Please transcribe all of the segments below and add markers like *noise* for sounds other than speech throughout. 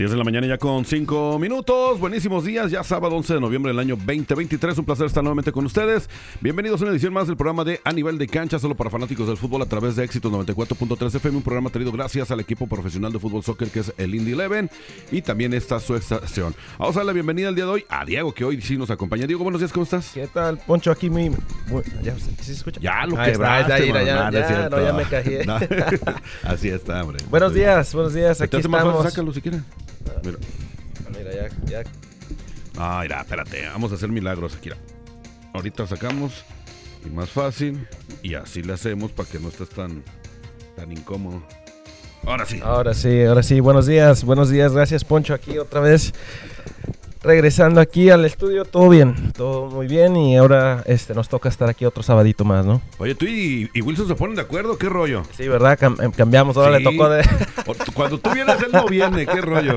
10 de la mañana ya con 5 minutos. Buenísimos días, ya sábado 11 de noviembre del año 2023. Un placer estar nuevamente con ustedes. Bienvenidos a una edición más del programa de A Nivel de Cancha, solo para fanáticos del fútbol a través de Éxitos 94.3 FM. Un programa traído gracias al equipo profesional de fútbol soccer que es el Indy Eleven y también esta su estación. Vamos a dar la bienvenida el día de hoy a Diego, que hoy sí nos acompaña. Diego, buenos días, ¿cómo estás? ¿Qué tal, Poncho? Aquí mi. ¿Ya ¿sí se escucha? Ya lo está, quebraste, ya, ya, ya, no, me. *laughs* No. *laughs* Así está, hombre. Buenos días, buenos días. Aquí Aquí más fácil, estamos. sácalo si. Mira. Mira, ya, ya. Ah, mira, espérate, vamos a hacer milagros aquí. Ahorita sacamos y más fácil y así le hacemos para que no estés tan tan incómodo. Ahora sí. Ahora sí, ahora sí. Buenos días, buenos días. Gracias, Poncho. Aquí otra vez. Regresando aquí al estudio, todo bien, todo muy bien. Y ahora este, nos toca estar aquí otro sabadito más, ¿no? Oye, tú y, y Wilson se ponen de acuerdo, ¿qué rollo? Sí, ¿verdad? Cam- em, cambiamos. Ahora Sí. le tocó de. Cuando tú vienes, él no viene, ¿qué rollo?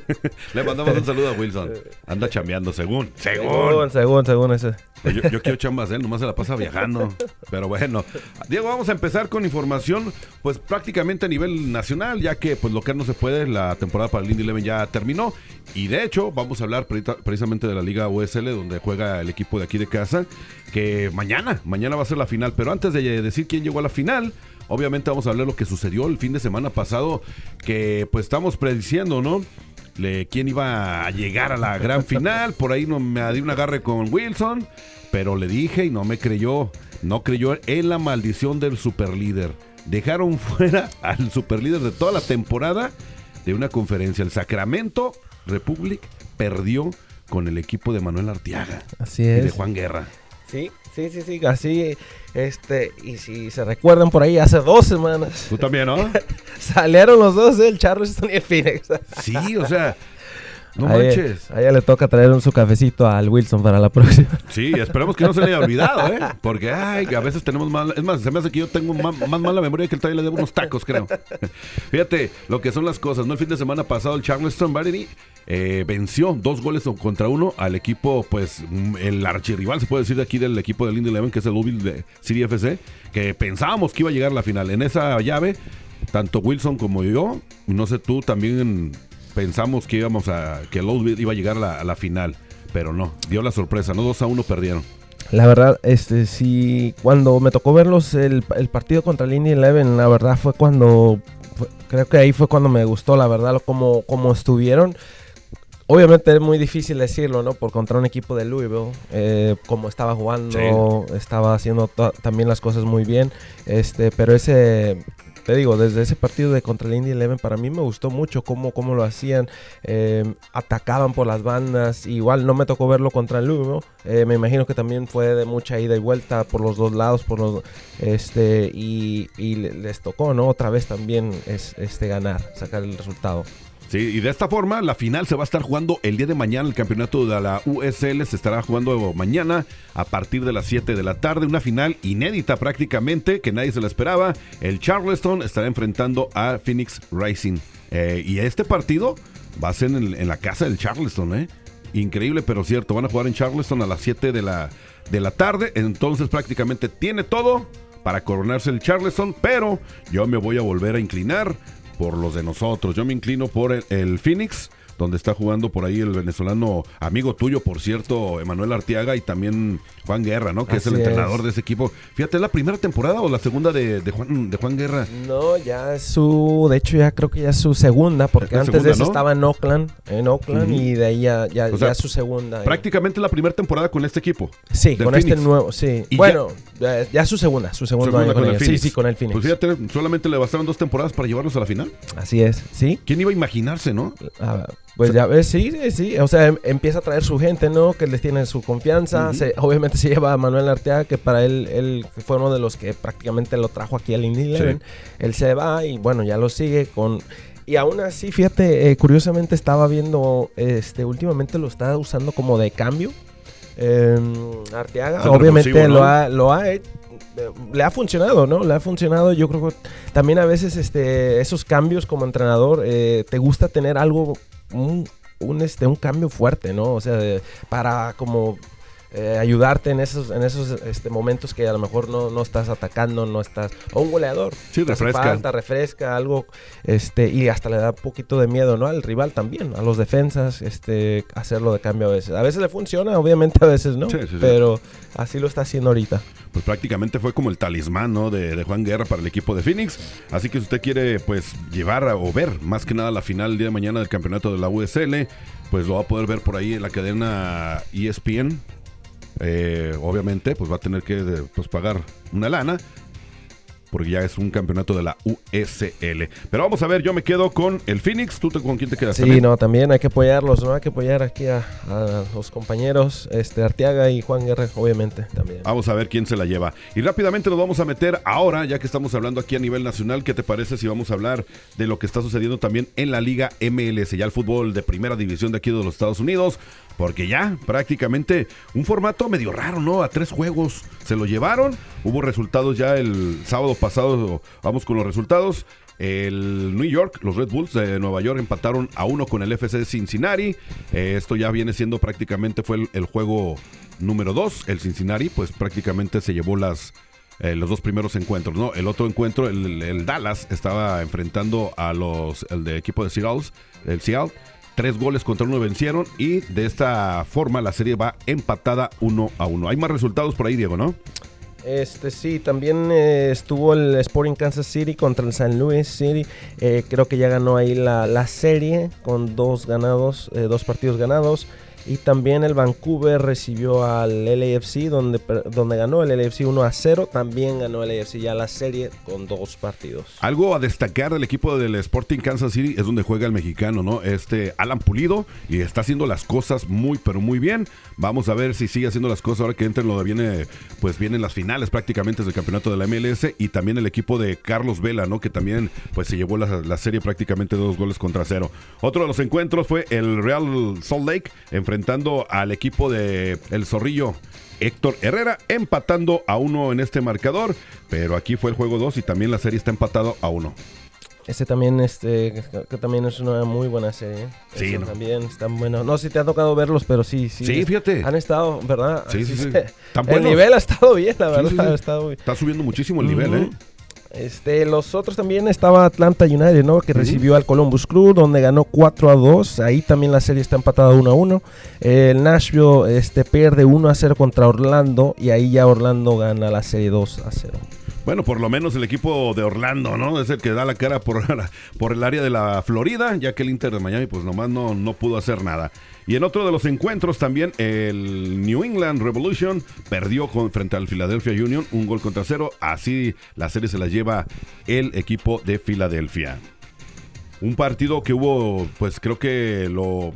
*laughs* le mandamos un saludo a Wilson. Anda chambeando, según. Según, Según. según, según ese. Yo, yo quiero chambas él, nomás se la pasa viajando. Pero bueno. Diego, vamos a empezar con información, pues prácticamente a nivel nacional, ya que pues local no se puede, la temporada para el Indy Eleven ya terminó. Y de hecho, vamos a hablar pre- precisamente de la Liga USL, donde juega el equipo de aquí de casa, que mañana, mañana va a ser la final. Pero antes de decir quién llegó a la final, obviamente vamos a hablar de lo que sucedió el fin de semana pasado, que pues estamos prediciendo, ¿no? Le- quién iba a llegar a la gran *laughs* final. Por ahí no me di un agarre con Wilson, pero le dije y no me creyó. No creyó en la maldición del superlíder. Dejaron *laughs* fuera al superlíder de toda la temporada de una conferencia. El Sacramento Republic perdió con el equipo de Manuel Arteaga Así y de es. Juan Guerra. Sí, sí, sí, sí, así, este, y si se recuerdan por ahí, hace dos semanas Tú también, ¿no? *laughs* salieron los dos, el Charleston y el Phoenix. Sí, o sea, no a ella- manches. A ella le toca traer un su cafecito al Wilson para la próxima. *laughs* Sí, esperemos que no se le haya olvidado, ¿eh? Porque, ay, a veces tenemos mal... Es más, se me hace que yo tengo ma- más, mala memoria que el todavía le debo unos tacos, creo. *laughs* Fíjate lo que son las cosas, ¿no? El fin de semana pasado el Charleston Battery eh, venció dos goles contra uno al equipo, pues, mm, el archirrival, se puede decir, de aquí del equipo del Indy Eleven, que es el Louisville de City FC, que pensábamos que iba a llegar a la final. En esa llave, tanto Wilson como yo, no sé tú, también pensamos que íbamos a... que Louisville iba a llegar a la, a la final. Pero no, dio la sorpresa, ¿no? 2 a 1 perdieron. La verdad, este, sí, cuando me tocó verlos el, el partido contra el Indy Eleven, la verdad fue cuando, fue- creo que ahí fue cuando me gustó, la verdad, como, como estuvieron. Obviamente es muy difícil decirlo, ¿no? Por contra un equipo de Louisville, eh, como estaba jugando, estaba haciendo también las cosas muy bien, este, pero ese, te digo, desde ese partido de contra el Indy Eleven para mí me gustó mucho cómo, cómo lo hacían, eh, atacaban por las bandas, igual no me tocó verlo contra el Louisville, eh, me imagino que también fue de mucha ida y vuelta por los dos lados, por los, este, y, y le- les tocó, ¿no? Otra vez también es, este, ganar, sacar el resultado. Sí, y de esta forma la final se va a estar jugando el día de mañana. El campeonato de la USL se estará jugando mañana a partir de las 7 de la tarde. Una final inédita prácticamente, que nadie se la esperaba. El Charleston estará enfrentando a Phoenix Rising. Eh, y este partido va a ser en, en la casa del Charleston, ¿eh? Increíble, pero cierto. Van a jugar en Charleston a las 7 de la, de la tarde. Entonces prácticamente tiene todo para coronarse el Charleston. Pero yo me voy a volver a inclinar por los de nosotros. Yo me inclino por el, el Phoenix, donde está jugando por ahí el venezolano amigo tuyo, por cierto, Emanuel Arteaga y también Juan Guerra, ¿no? Que es el entrenador es. de ese equipo. Fíjate, ¿es la primera temporada o la segunda de, de Juan, de Juan Guerra? No, ya es su, de hecho ya creo que ya es su segunda, porque antes segunda, de eso ¿no? estaba en Oakland, en Oakland y de ahí ya, ya, O sea, ya es su segunda. Prácticamente la primera temporada con este equipo. Sí, con Phoenix. este nuevo, sí. Y bueno, ya, ya su segunda, su Segunda año con, con el. Sí, sí, con el Phoenix. Pues fíjate, solamente le bastaron dos temporadas para llevarlos a la final. Así es, sí. ¿Quién iba a imaginarse, no? Pues ya ves, sí, sí, sí. O sea, em- empieza a traer su gente, ¿no? Que les tiene su confianza. Se- obviamente *laughs* se lleva a Manuel Arteaga, que para él, él fue uno de los que prácticamente lo trajo aquí al Indy. Él se va y bueno, ya lo sigue con... Y aún así, fíjate, eh, curiosamente estaba viendo, este, últimamente lo está usando como de cambio. eh, Arteaga. Obviamente lo ha, lo ha le ha funcionado, ¿no? Le ha funcionado. Yo creo que también a veces este, esos cambios como entrenador, eh, te gusta tener algo, un, un, este, un cambio fuerte, ¿no? O sea, para como eh, ayudarte en esos, en esos este, momentos que a lo mejor no, no, estás atacando, no estás. O un goleador. Sí, refresca. Falta, refresca, algo. Este, y hasta le da un poquito de miedo, ¿no? Al rival también, a los defensas, este, hacerlo de cambio a veces. A veces le funciona, obviamente a veces no. pero así lo está haciendo ahorita. Pues prácticamente fue como el talismán, ¿no? De, de, Juan Guerra para el equipo de Phoenix. Así que si usted quiere, pues, llevar o ver más que nada la final el día de mañana del campeonato de la USL, pues lo va a poder ver por ahí en la cadena ESPN eh, obviamente, pues va a tener que pues, pagar una lana porque ya es un campeonato de la USL. Pero vamos a ver, yo me quedo con el Phoenix. ¿Tú con quién te quedas? Sí, no, también hay que apoyarlos, ¿no? Hay que apoyar aquí a, los compañeros, este, Arteaga y Juan Guerra, obviamente, también. Vamos a ver quién se la lleva. Y rápidamente nos vamos a meter ahora, ya que estamos hablando aquí a nivel nacional, ¿qué te parece si vamos a hablar de lo que está sucediendo también en la Liga MLS, ya el fútbol de primera división de aquí de los Estados Unidos? Porque ya prácticamente un formato medio raro, ¿no? A tres juegos se lo llevaron. Hubo resultados ya el sábado pasado. Vamos con los resultados. El New York, los Red Bulls de Nueva York empataron a uno con el FC Cincinnati. Eh, esto ya viene siendo prácticamente fue el, juego número dos. El Cincinnati, pues prácticamente se llevó las, eh, los dos primeros encuentros, ¿no? El otro encuentro, el, Dallas, estaba enfrentando a los, el de equipo de Seattle, el Seattle Tres goles contra uno vencieron y de esta forma la serie va empatada uno a uno. Hay más resultados por ahí, Diego, ¿no? Este sí, también eh, estuvo el Sporting Kansas City contra el San Luis City. Eh, creo que ya ganó ahí la, la serie con dos ganados, eh, dos partidos ganados. Y también el Vancouver recibió al LAFC, donde, donde ganó el LAFC 1 a 0. También ganó el LAFC ya la serie con dos partidos. Algo a destacar del equipo del Sporting Kansas City es donde juega el mexicano, ¿no? Este Alan Pulido y está haciendo las cosas muy, pero muy bien. Vamos a ver si sigue haciendo las cosas ahora que entre lo de viene, pues vienen las finales prácticamente del campeonato de la MLS y también el equipo de Carlos Vela, ¿no? Que también pues se llevó la, la serie prácticamente dos goles contra cero. Otro de los encuentros fue el Real Salt Lake enfrentando enfrentando al equipo de El Zorrillo. Héctor Herrera empatando a uno en este marcador, pero aquí fue el juego 2 y también la serie está empatado a uno. Este también, este, que también es una muy buena serie. Sí, también están buenos. No sé si te ha tocado verlos, pero sí, sí. Sí, fíjate. Han estado, ¿verdad? Sí, sí, *laughs* sí. el nivel ha estado bien, la verdad. Está subiendo muchísimo el nivel, ¿eh? Este, los otros también estaba Atlanta United, ¿no? Que recibió al Columbus Crew, donde ganó 4 a 2. Ahí también la serie está empatada 1 a 1. El Nashville este, pierde 1 a 0 contra Orlando. Y ahí ya Orlando gana la serie 2 a 0. Bueno, por lo menos el equipo de Orlando, ¿no? Es el que da la cara *laughs* por, el área de la Florida, ya que el Inter de Miami, pues nomás no, no pudo hacer nada. Y en otro de los encuentros también, el New England Revolution perdió frente al Philadelphia Union, un gol contra cero. Así la serie se la lleva el equipo de Filadelfia. Un partido que hubo, pues creo que lo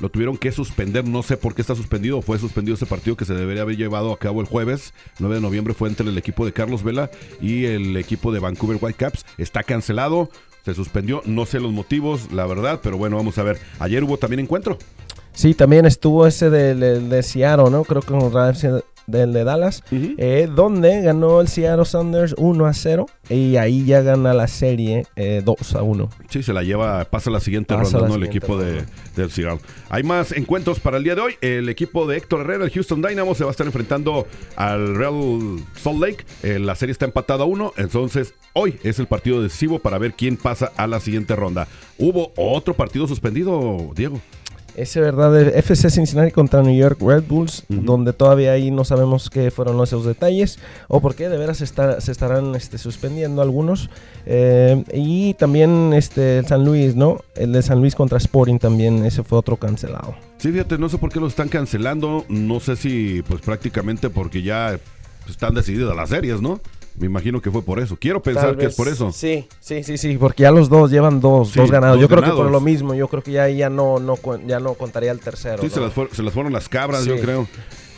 lo tuvieron que suspender. No sé por qué está suspendido. Fue suspendido ese partido que se debería haber llevado a cabo el jueves. 9 de noviembre fue entre el equipo de Carlos Vela y el equipo de Vancouver Whitecaps. Está cancelado. Se suspendió. No sé los motivos, la verdad. Pero bueno, vamos a ver. Ayer hubo también encuentro. Sí, también estuvo ese de, de, de ¿no? Creo que con del de Dallas, eh, donde ganó el Seattle Sanders 1 a 0 y ahí ya gana la serie 2 eh, a 1. Sí, se la lleva, pasa la siguiente ronda, ¿no? El equipo de, del Seattle. Hay más encuentros para el día de hoy. El equipo de Héctor Herrera, el Houston Dynamo, se va a estar enfrentando al Real Salt Lake. Eh, la serie está empatada a 1, entonces hoy es el partido decisivo para ver quién pasa a la siguiente ronda. Hubo otro partido suspendido, Diego. Ese verdad, FC Cincinnati contra New York Red Bulls, donde todavía ahí no sabemos qué fueron esos detalles o por qué de veras se, se estarán este, suspendiendo algunos. Eh, y también este, el San Luis, ¿no? El de San Luis contra Sporting también, ese fue otro cancelado. Sí, fíjate, no sé por qué lo están cancelando, no sé si pues prácticamente porque ya están decididas las series, ¿no? Me imagino que fue por eso. Quiero pensar que es por eso. Sí, sí, sí, sí, porque ya los dos llevan dos, dos ganados. yo creo que por lo mismo, yo creo que ya, ya no, no, ya no contaría el tercero. Sí, se, las fueron las cabras, yo creo.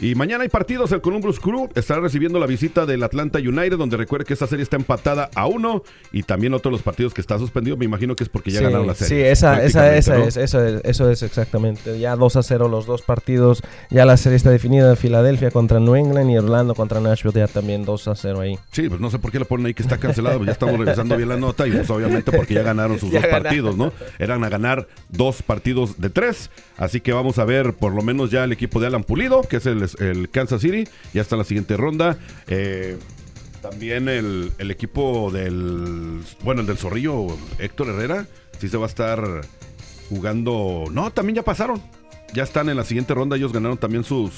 Y mañana hay partidos. El Columbus Crew estará recibiendo la visita del Atlanta United, donde recuerde que esta serie está empatada a uno. Y también otro de los partidos que está suspendido, me imagino que es porque ya sí, ganaron la serie. Sí, esa, esa, esa ¿no? es, eso es, eso es exactamente. Ya 2 a 0 los dos partidos. Ya la serie está definida en Filadelfia contra New England y Orlando contra Nashville. Ya también 2 a 0 ahí. Sí, pues no sé por qué le ponen ahí que está cancelado, pues ya estamos revisando bien la nota y pues obviamente porque ya ganaron sus *laughs* Ya dos ganaron. partidos, ¿no? Eran a ganar dos partidos de tres, así que vamos a ver por lo menos ya el equipo de Alan Pulido, que es el, el Kansas City, ya está en la siguiente ronda. Eh, también el, el equipo del, bueno, el del Zorrillo, Héctor Herrera, sí se va a estar jugando, no, también ya pasaron, ya están en la siguiente ronda, ellos ganaron también sus...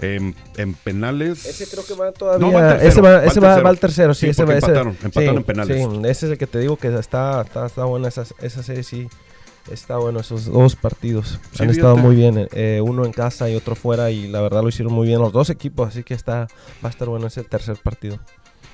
em, en penales. Ese creo que va todavía. No, va al tercero, ese va, va al ese va- tercero. va al tercero, sí. Sí, ese va, ese- empataron, empataron sí, en penales. Sí, ese es el que te digo que está, está, está buena esa, esa serie, sí. Está bueno esos dos partidos. Sí, Han estado muy bien. eh, uno en casa y otro fuera. Y la verdad lo hicieron muy bien los dos equipos. Así que está, va a estar bueno ese tercer partido.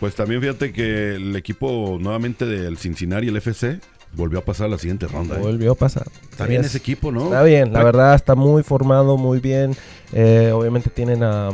Pues también fíjate que el equipo nuevamente del Cincinnati, el FC, volvió a pasar la siguiente ronda. ¿eh? Volvió a pasar. Está Sí, bien es- ese equipo, ¿no? Está bien, la verdad está muy formado, muy bien. Eh, obviamente tienen a,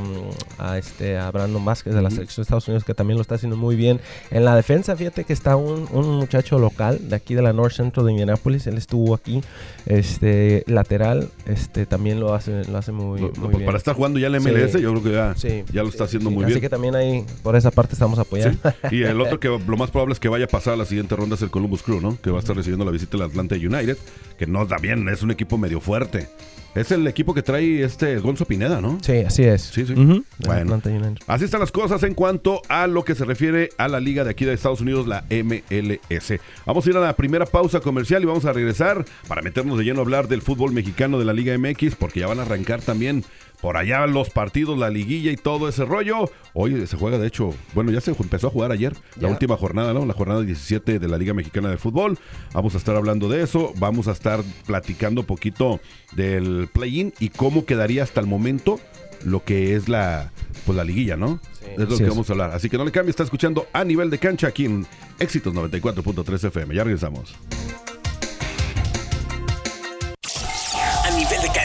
a este a Brandon Vázquez de la selección de Estados Unidos que también lo está haciendo muy bien. En la defensa, fíjate que está un, un muchacho local de aquí de la North Central de Indianapolis. Él estuvo aquí, este lateral, este también lo hace, lo hace muy, No, muy no, pues bien. para estar jugando ya el MLS, Sí. yo creo que ya, Sí, ya lo está haciendo muy Así bien. que también ahí por esa parte estamos apoyando. Y el otro que lo más probable es que vaya a pasar a la siguiente ronda es el Columbus Crew, ¿no? Que va a *laughs* estar recibiendo la visita del Atlanta United, que no también es un equipo medio fuerte. Es el equipo que trae este Gonzo Pineda, ¿no? Sí, así es. Sí, sí. Bueno. Así están las cosas en cuanto a lo que se refiere a la liga de aquí de Estados Unidos, la MLS. Vamos a ir a la primera pausa comercial y vamos a regresar para meternos de lleno a hablar del fútbol mexicano de la Liga MX, porque ya van a arrancar también por allá los partidos, la liguilla y todo ese rollo. Hoy se juega, de hecho, bueno, ya se empezó a jugar ayer, la última jornada, ¿no? La jornada 17 de la Liga Mexicana de Fútbol. Vamos a estar hablando de eso, vamos a estar platicando un poquito del play-in y cómo quedaría hasta el momento lo que es la pues la liguilla, ¿no? Sí, es lo así que es. vamos a hablar. Así que no le cambie, está escuchando a nivel de cancha aquí en Éxitos 94.3 FM. Ya regresamos.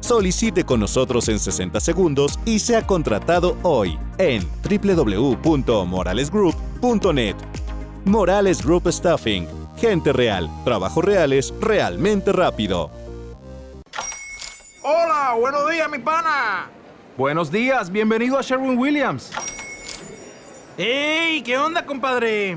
Solicite con nosotros en 60 segundos y sea contratado hoy en www.moralesgroup.net. Morales Group Staffing. Gente real, trabajos reales, realmente rápido. Hola, buenos días, mi pana. Buenos días, bienvenido a Sherwin Williams. ¡Ey! ¿Qué onda, compadre?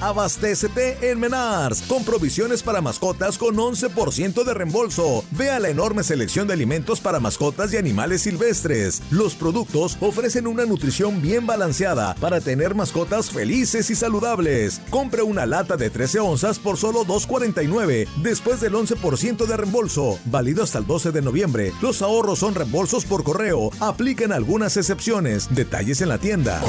Abastécete en Menars, con provisiones para mascotas con 11% de reembolso. Ve a la enorme selección de alimentos para mascotas y animales silvestres. Los productos ofrecen una nutrición bien balanceada para tener mascotas felices y saludables. Compre una lata de 13 onzas por solo $2.49, después del 11% de reembolso. Válido hasta el 12 de noviembre. Los ahorros son reembolsos por correo. Apliquen algunas excepciones. Detalles en la tienda.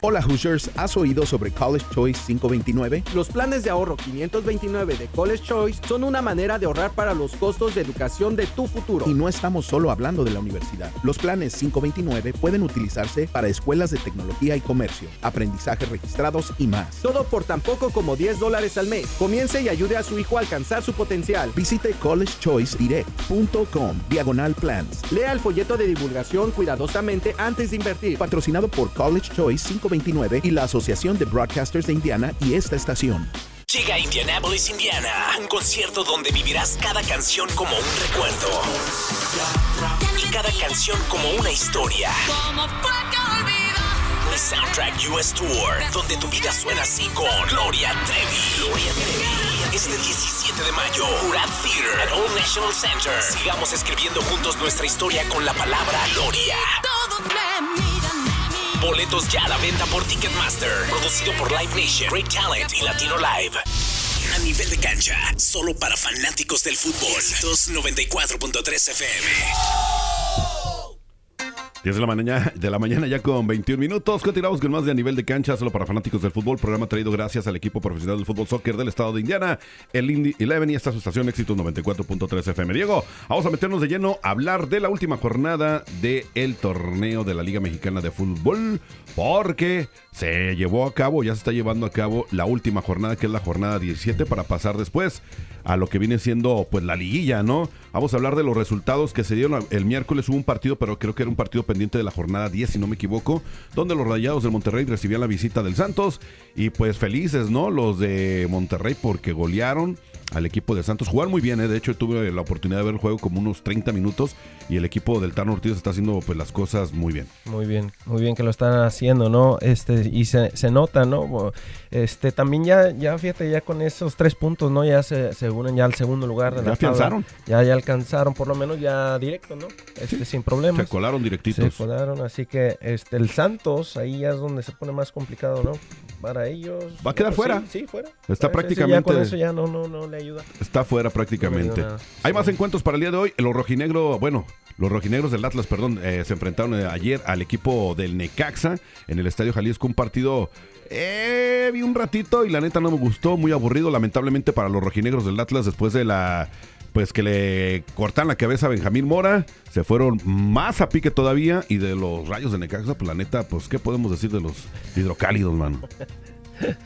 Hola Hoosiers, ¿has oído sobre College Choice 529? Los planes de ahorro 529 de College Choice son una manera de ahorrar para los costos de educación de tu futuro. Y no estamos solo hablando de la universidad. Los planes 529 pueden utilizarse para escuelas de tecnología y comercio, aprendizaje registrados y más. Todo por tan poco como 10 dólares al mes. Comience y ayude a su hijo a alcanzar su potencial. Visite collegechoicedirect.com diagonal plans. Lea el folleto de divulgación cuidadosamente antes de invertir. Patrocinado por College Choice 529 y la Asociación de Broadcasters de Indiana y esta estación. Llega a Indianapolis, Indiana, un concierto donde vivirás cada canción como un recuerdo. Y cada canción como una historia. The Soundtrack US Tour, donde tu vida suena así con Gloria Trevi. Gloria Trevi. Este 17 de mayo, Murat Theater at Old National Center. Sigamos escribiendo juntos nuestra historia con la palabra Gloria. Boletos ya a la venta por Ticketmaster. Producido por Live Nation, Great Talent y Latino Live. A nivel de cancha, solo para fanáticos del fútbol. 294.3 FM. 10 de la mañana, de la mañana ya con 21 minutos. Continuamos con más de a nivel de cancha, solo para fanáticos del fútbol. Programa traído gracias al equipo profesional del fútbol soccer del estado de Indiana, el Indy 11 y esta su estación Éxitos 94.3 FM. Diego, vamos a meternos de lleno a hablar de la última jornada del torneo de la Liga Mexicana de Fútbol, porque se llevó a cabo, ya se está llevando a cabo la última jornada, que es la jornada 17, para pasar después a lo que viene siendo pues la liguilla, ¿no? Vamos a hablar de los resultados que se dieron el miércoles. Hubo un partido, pero creo que era un partido pendiente de la jornada 10, si no me equivoco, donde los Rayados de Monterrey recibían la visita del Santos. Y pues felices, ¿no? Los de Monterrey porque golearon al equipo de Santos. Jugar muy bien, ¿eh? de hecho tuve la oportunidad de ver el juego como unos 30 minutos y el equipo del Tano Ortiz está haciendo pues las cosas muy bien. Muy bien, muy bien que lo están haciendo, ¿no? Este y se, se nota, ¿no? Este también ya ya fíjate ya con esos tres puntos, ¿no? Ya se, se unen ya al segundo lugar de ya la afianzaron. Ya ya alcanzaron por lo menos ya directo, ¿no? Este sin problemas. Se colaron directitos. Se colaron, así que este el Santos ahí ya es donde se pone más complicado, ¿no? Para ellos. Va a quedar fuera. Sí, sí, fuera. Está prácticamente. Ya con eso ya no no no le ayuda. Está fuera prácticamente. No Hay más encuentros para el día de hoy. Los rojinegros, bueno, los rojinegros del Atlas, perdón, eh, se enfrentaron eh, ayer al equipo del Necaxa en el Estadio Jalisco. Un partido, eh, vi un ratito y la neta no me gustó, muy aburrido, lamentablemente para los rojinegros del Atlas después de la pues que le cortan la cabeza a Benjamín Mora, se fueron más a pique todavía y de los rayos de Necaxa, pues la neta, pues qué podemos decir de los hidrocálidos, mano.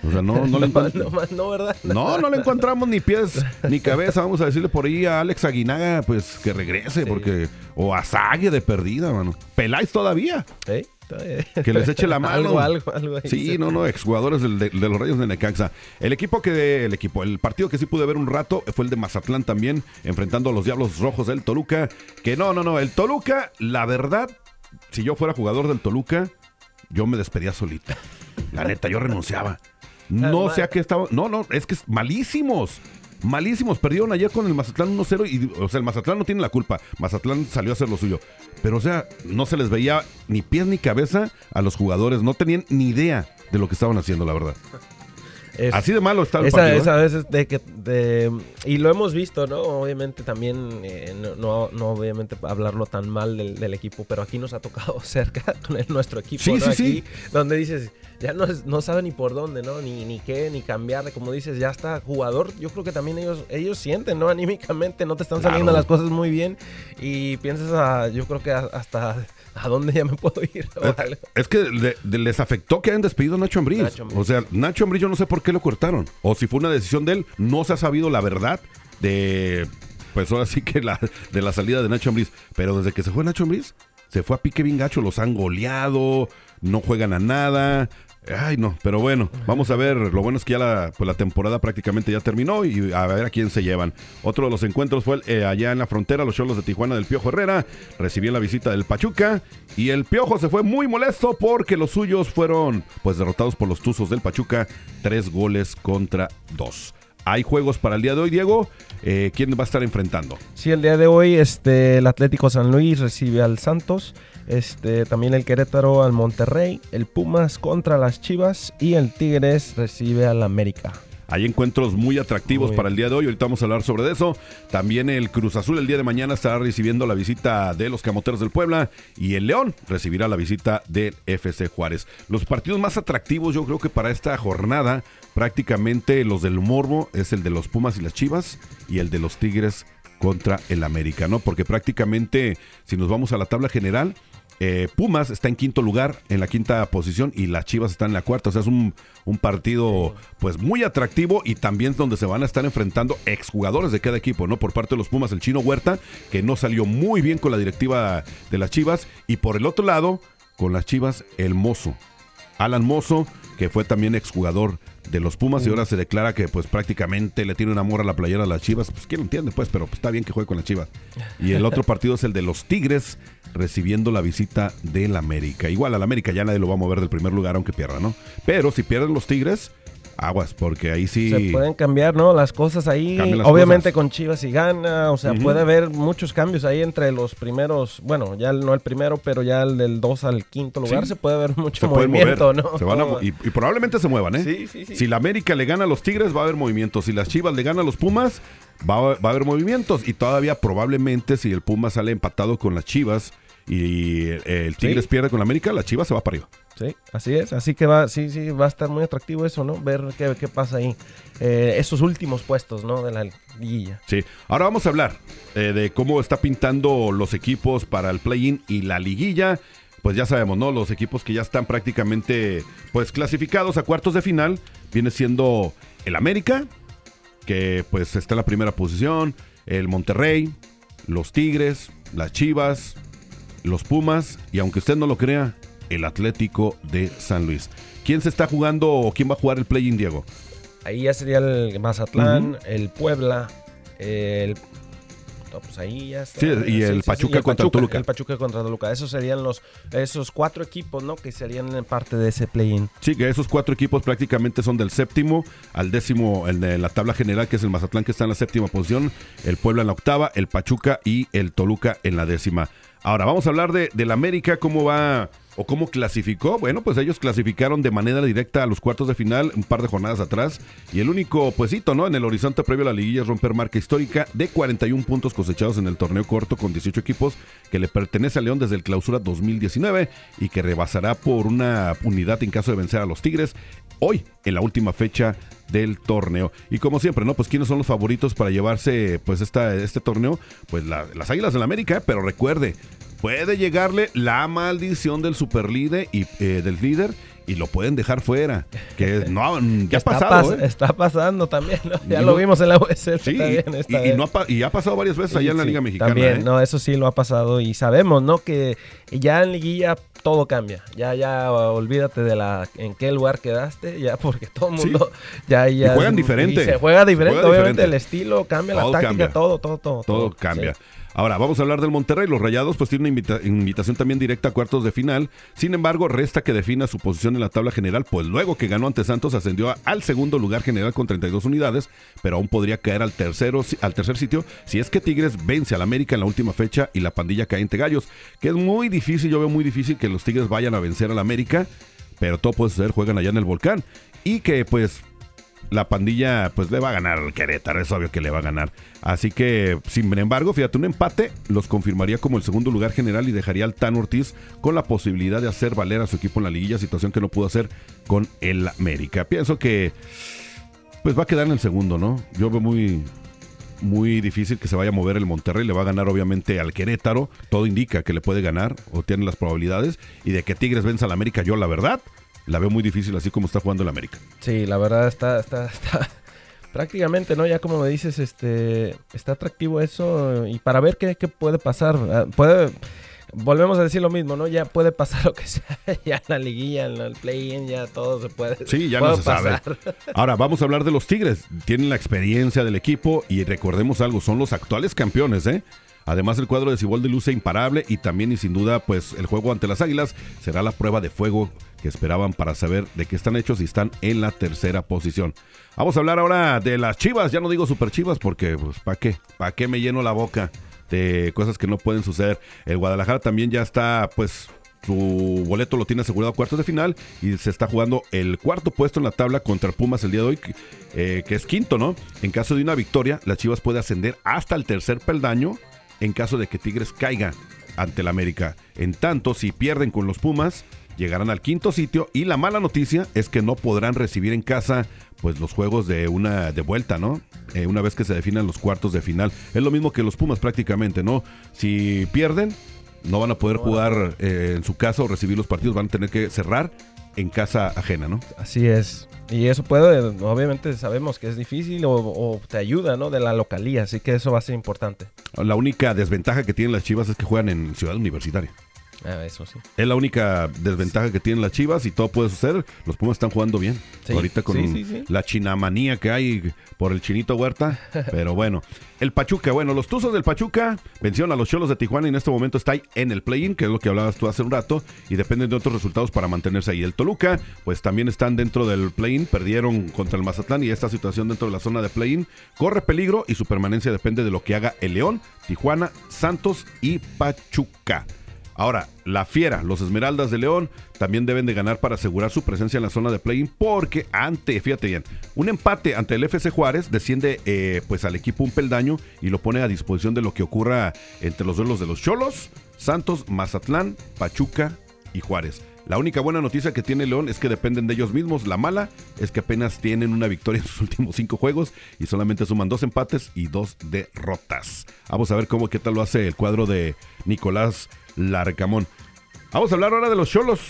O sea, no, no le *laughs* no, no, no, ¿verdad? No, no le encontramos ni pies ni cabeza. Vamos a decirle por ahí a Alex Aguinaga, pues que regrese, Sí. porque. O a Sague de perdida, mano. Peláis todavía. ¿Eh? *laughs* Que les eche la mano. algo, algo, algo ahí. Sí, no, no, exjugadores del- de, de los Rayos de Necaxa. El equipo que, el equipo, el partido que sí pude ver un rato fue el de Mazatlán también, enfrentando a los Diablos Rojos del Toluca. Que no, no, no, el Toluca, la verdad, si yo fuera jugador del Toluca, yo me despedía solito. La neta, yo renunciaba. *laughs* No sé a qué estaba. No, no, es que es malísimos. Malísimos. Perdieron ayer con el Mazatlán 1-0 y, o sea, el Mazatlán no tiene la culpa. Mazatlán salió a hacer lo suyo. Pero, o sea, no se les veía ni pies ni cabeza a los jugadores. No tenían ni idea de lo que estaban haciendo, la verdad. Es- Así de malo está el esa, partido. ¿eh? esa vez es de que de- y lo hemos visto no obviamente también eh, no, no no obviamente hablarlo tan mal del, del equipo pero aquí nos ha tocado *laughs* cerca con el, nuestro equipo Sí, ¿no? sí, sí. Aquí, donde dices ya no, es- no sabe ni por dónde no ni ni qué ni cambiar como dices ya está jugador yo creo que también ellos ellos sienten no *laughs* anímicamente no te están Claro. saliendo las cosas muy bien y piensas a, yo creo que a- hasta a dónde ya me puedo ir. Es que de- les afectó que hayan despedido a Nacho Ambriz. Nacho Ambriz. O sea, Nacho Ambriz yo no sé por qué lo cortaron. O si fue una decisión de él, no se ha sabido la verdad de, pues ahora sí que la, de la salida de Nacho Ambriz. Pero desde que se fue Nacho Ambriz, se fue a pique bien gacho. Los han goleado, no juegan a nada. Ay, no, pero bueno, vamos a ver. Lo bueno es que ya la, pues la temporada prácticamente ya terminó y a ver a quién se llevan. Otro de los encuentros fue eh, allá en la frontera, los Cholos de Tijuana del Piojo Herrera. Recibían la visita del Pachuca y el Piojo se fue muy molesto porque los suyos fueron pues derrotados por los Tuzos del Pachuca, tres goles contra dos. Hay juegos para el día de hoy, Diego. Eh, ¿Quién va a estar enfrentando? Sí, el día de hoy este, el Atlético San Luis recibe al Santos. Este, también el Querétaro al Monterrey, el Pumas contra las Chivas y el Tigres recibe al América. Hay encuentros muy atractivos para el día de hoy. Ahorita vamos a hablar sobre eso. También el Cruz Azul el día de mañana estará recibiendo la visita de los Camoteros del Puebla y el León recibirá la visita del FC Juárez. Los partidos más atractivos yo creo que para esta jornada prácticamente los del Morbo es el de los Pumas y las Chivas y el de los Tigres contra el América, ¿no? Porque prácticamente si nos vamos a la tabla general, eh, Pumas está en quinto lugar, en la quinta posición, y las Chivas están en la cuarta. O sea, es un, partido pues muy atractivo y también donde se van a estar enfrentando exjugadores de cada equipo, ¿no? Por parte de los Pumas, el chino Huerta, que no salió muy bien con la directiva de las Chivas, y por el otro lado, con las Chivas, el Mozo. Alan Mozo, que fue también exjugador de los Pumas y ahora se declara que pues prácticamente le tiene un amor a la playera a las Chivas. Pues quién lo entiende pues, pero pues, está bien que juegue con las Chivas. Y el otro *laughs* partido es el de los Tigres recibiendo la visita del América. Igual al América ya nadie lo va a mover del primer lugar aunque pierda, ¿no? Pero si pierden los Tigres, aguas, porque ahí sí. Se pueden cambiar, ¿no? Las cosas ahí. Obviamente con Chivas y gana. O sea, puede haber muchos cambios ahí entre los primeros. Bueno, ya no el primero, pero ya el del 2 al quinto lugar se puede ver mucho movimiento, ¿no? y, probablemente se muevan, ¿eh? Sí, sí, sí. Si la América le gana a los Tigres, va a haber movimientos. Si las Chivas le ganan a los Pumas, va a, haber movimientos. Y todavía probablemente si el Pumas sale empatado con las Chivas y el Tigres pierde con la América, la Chivas se va para arriba. Sí, así es. Así que va, sí, sí, va a estar muy atractivo eso, ¿no? Ver qué, qué pasa ahí. Eh, esos últimos puestos, ¿no? De la liguilla. Sí. Ahora vamos a hablar eh, de cómo está pintando los equipos para el play-in y la liguilla. Pues ya sabemos, ¿no? Los equipos que ya están prácticamente, pues, clasificados a cuartos de final. Viene siendo el América, que pues está en la primera posición. El Monterrey, los Tigres, las Chivas, los Pumas. Y aunque usted no lo crea, el Atlético de San Luis. ¿Quién se está jugando o quién va a jugar el play-in, Diego? Ahí ya sería el Mazatlán, el Puebla, el pues ahí ya está. Sí, y el Pachuca contra Toluca. El Pachuca contra Toluca. Esos serían los esos cuatro equipos, ¿no? Que serían parte de ese play-in. Sí, que esos cuatro equipos prácticamente son del séptimo al décimo en la tabla general, que es el Mazatlán, que está en la séptima posición, el Puebla en la octava, el Pachuca y el Toluca en la décima. Ahora, vamos a hablar de, del América, cómo va ¿O cómo clasificó? Bueno, pues ellos clasificaron de manera directa a los cuartos de final un par de jornadas atrás. Y el único puesito, ¿no? En el horizonte previo a la liguilla es romper marca histórica de 41 puntos cosechados en el torneo corto con 18 equipos que le pertenece a León desde el clausura 2019 y que rebasará por una unidad en caso de vencer a los Tigres hoy en la última fecha del torneo. Y como siempre, ¿no? Pues quiénes son los favoritos para llevarse pues esta, este torneo? Pues las Águilas del la América, pero recuerde, puede llegarle la maldición del superlíder y eh, del líder y lo pueden dejar fuera. Que no, *laughs* ya ha pasado. ¿eh? Está pasando también, Ya lo vimos en la USL. Sí, y, ha, pasado varias veces allá en la Liga Mexicana. También, ¿eh? no, eso sí lo ha pasado. Y sabemos, ¿no? Que ya en liguilla todo cambia. Ya, ya, olvídate de la en qué lugar quedaste, ya, porque todo el mundo ya, ya. juegan diferente. se juega diferente, obviamente el estilo cambia, la táctica, todo, todo, todo. Todo, cambia. Ahora, vamos a hablar del Monterrey. Los Rayados pues tienen una invitación también directa a cuartos de final. Sin embargo, resta que defina su posición en la tabla general, pues luego que ganó ante Santos ascendió al segundo lugar general con 32 unidades, pero aún podría caer al, tercero, al tercer sitio si es que Tigres vence al América en la última fecha y la pandilla cae entre gallos, que es muy difícil, yo veo muy difícil que los Tigres vayan a vencer al América, pero todo puede ser, juegan allá en el volcán. Y que pues la pandilla pues le va a ganar al Querétaro, es obvio que le va a ganar. Así que, sin embargo, fíjate, un empate los confirmaría como el segundo lugar general y dejaría al Tan Ortiz con la posibilidad de hacer valer a su equipo en la liguilla, situación que no pudo hacer con el América. Pienso que pues va a quedar en el segundo, ¿no? Yo veo muy muy difícil que se vaya a mover el Monterrey, le va a ganar obviamente al Querétaro, todo indica que le puede ganar o tiene las probabilidades y de que Tigres venza al América, yo la verdad la veo muy difícil así como está jugando el América. Sí, la verdad está, está, *laughs* está prácticamente, ¿no? Ya como me dices, este, está atractivo eso y para ver qué, qué puede pasar. Ah, puede, volvemos a decir lo mismo, ¿no? Ya puede pasar *laughs* lo que sea, ya la liguilla, en el play-in, ya todo se puede. Sí, ya no se sabe. *laughs* Ahora, vamos a hablar de los Tigres. Tienen la experiencia del equipo y recordemos algo, son los actuales campeones, ¿eh? Además, el cuadro de Ciboldi luce imparable y también y sin duda, pues el juego ante las Águilas será la prueba de fuego que esperaban para saber de qué están hechos y están en la tercera posición. Vamos a hablar ahora de las Chivas, ya no digo super Chivas porque, pues, ¿para qué? ¿Para qué me lleno la boca de cosas que no pueden suceder? El Guadalajara también ya está, pues, su boleto lo tiene asegurado a cuartos de final y se está jugando el cuarto puesto en la tabla contra Pumas el día de hoy, eh, que es quinto, ¿no? En caso de una victoria, las Chivas puede ascender hasta el tercer peldaño en caso de que Tigres caiga ante el América. En tanto, si pierden con los Pumas, llegarán al quinto sitio y la mala noticia es que no podrán recibir en casa pues los juegos de una de vuelta, ¿no? Eh, una vez que se definan los cuartos de final. Es lo mismo que los Pumas prácticamente, ¿no? Si pierden, no van a poder jugar eh, en su casa o recibir los partidos, van a tener que cerrar en casa ajena, ¿no? Así es. Y eso puede, obviamente sabemos que es difícil o, o te ayuda, ¿no? De la localía, así que eso va a ser importante. La única desventaja que tienen las Chivas es que juegan en Ciudad Universitaria. Ah, eso sí. Es la única desventaja que tienen las Chivas y todo puede suceder. Los Pumas están jugando bien. Sí, Ahorita con sí. la chinamanía que hay por el chinito Huerta. *laughs* Pero bueno, el Pachuca. Bueno, los Tuzos del Pachuca vencieron a los Cholos de Tijuana y en este momento está ahí en el play-in, que es lo que hablabas tú hace un rato, y dependen de otros resultados para mantenerse ahí. El Toluca, pues también están dentro del play-in, perdieron contra el Mazatlán y esta situación dentro de la zona de play-in corre peligro y su permanencia depende de lo que haga el León, Tijuana, Santos y Pachuca. Ahora, la Fiera, los Esmeraldas de León, también deben de ganar para asegurar su presencia en la zona de play-in porque ante, fíjate bien, un empate ante el FC Juárez desciende eh, pues al equipo un peldaño y lo pone a disposición de lo que ocurra entre los duelos de los Cholos, Santos, Mazatlán, Pachuca y Juárez. La única buena noticia que tiene León es que dependen de ellos mismos. La mala es que apenas tienen una victoria en sus *laughs* últimos cinco juegos y solamente suman dos empates y dos derrotas. Vamos a ver cómo qué tal lo hace el cuadro de Nicolás Larcamón. Vamos a hablar ahora de los Cholos.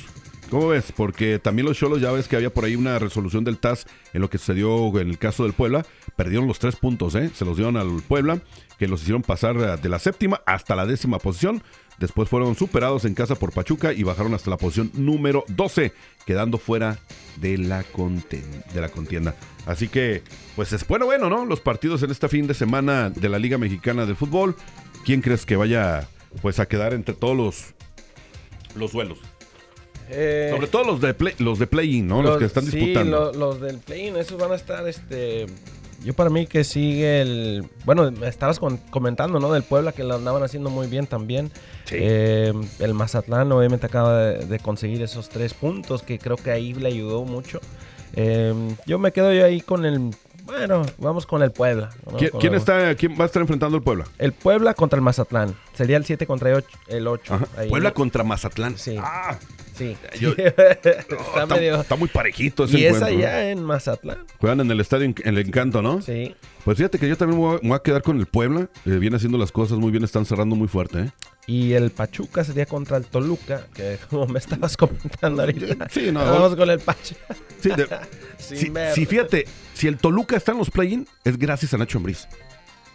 ¿Cómo ves? Porque también los Cholos, ya ves que había por ahí una resolución del TAS en lo que sucedió en el caso del Puebla. Perdieron los tres puntos, ¿eh? Se los dieron al Puebla, que los hicieron pasar de la séptima hasta la décima posición. Después fueron superados en casa por Pachuca y bajaron hasta la posición número 12, quedando fuera de la, de la contienda. Así que, pues es bueno, bueno, ¿no? Los partidos en este fin de semana de la Liga Mexicana de Fútbol. ¿Quién crees que vaya pues a quedar entre todos los, los duelos? Eh, Sobre todo los de play, los de play-in, ¿no? Los, que están sí, disputando. lo- los del play-in, esos van a estar, este... Yo para mí que sigue el... Bueno, me estabas con- comentando, ¿no? Del Puebla que lo andaban haciendo muy bien también. Sí. Eh, el Mazatlán obviamente acaba de, de conseguir esos tres puntos que creo que ahí le ayudó mucho. Eh, yo me quedo yo ahí con el... Bueno, vamos con el Puebla. ¿no? ¿Quién, el- está, ¿Quién va a estar enfrentando al Puebla? El Puebla contra el Mazatlán. Sería el 7 contra el 8. El 8 Ajá. Ahí. Puebla contra Mazatlán. Sí. Ah, Sí. Yo- *laughs* está, está, medio... está muy parejito ese Y es encuentro, ¿no? allá en Mazatlán. Juegan en el estadio en el encanto, ¿no? Sí. Pues fíjate que yo también me voy a, me voy a quedar con el Puebla. Eh, viene haciendo las cosas muy bien, están cerrando muy fuerte, ¿eh? Y el Pachuca sería contra el Toluca, que *laughs* como me estabas comentando ahorita. Sí, no, Vamos con el Pachuca. Sí, de- *laughs* si, si fíjate, si el Toluca está en los play-in, es gracias a Nacho Ambriz.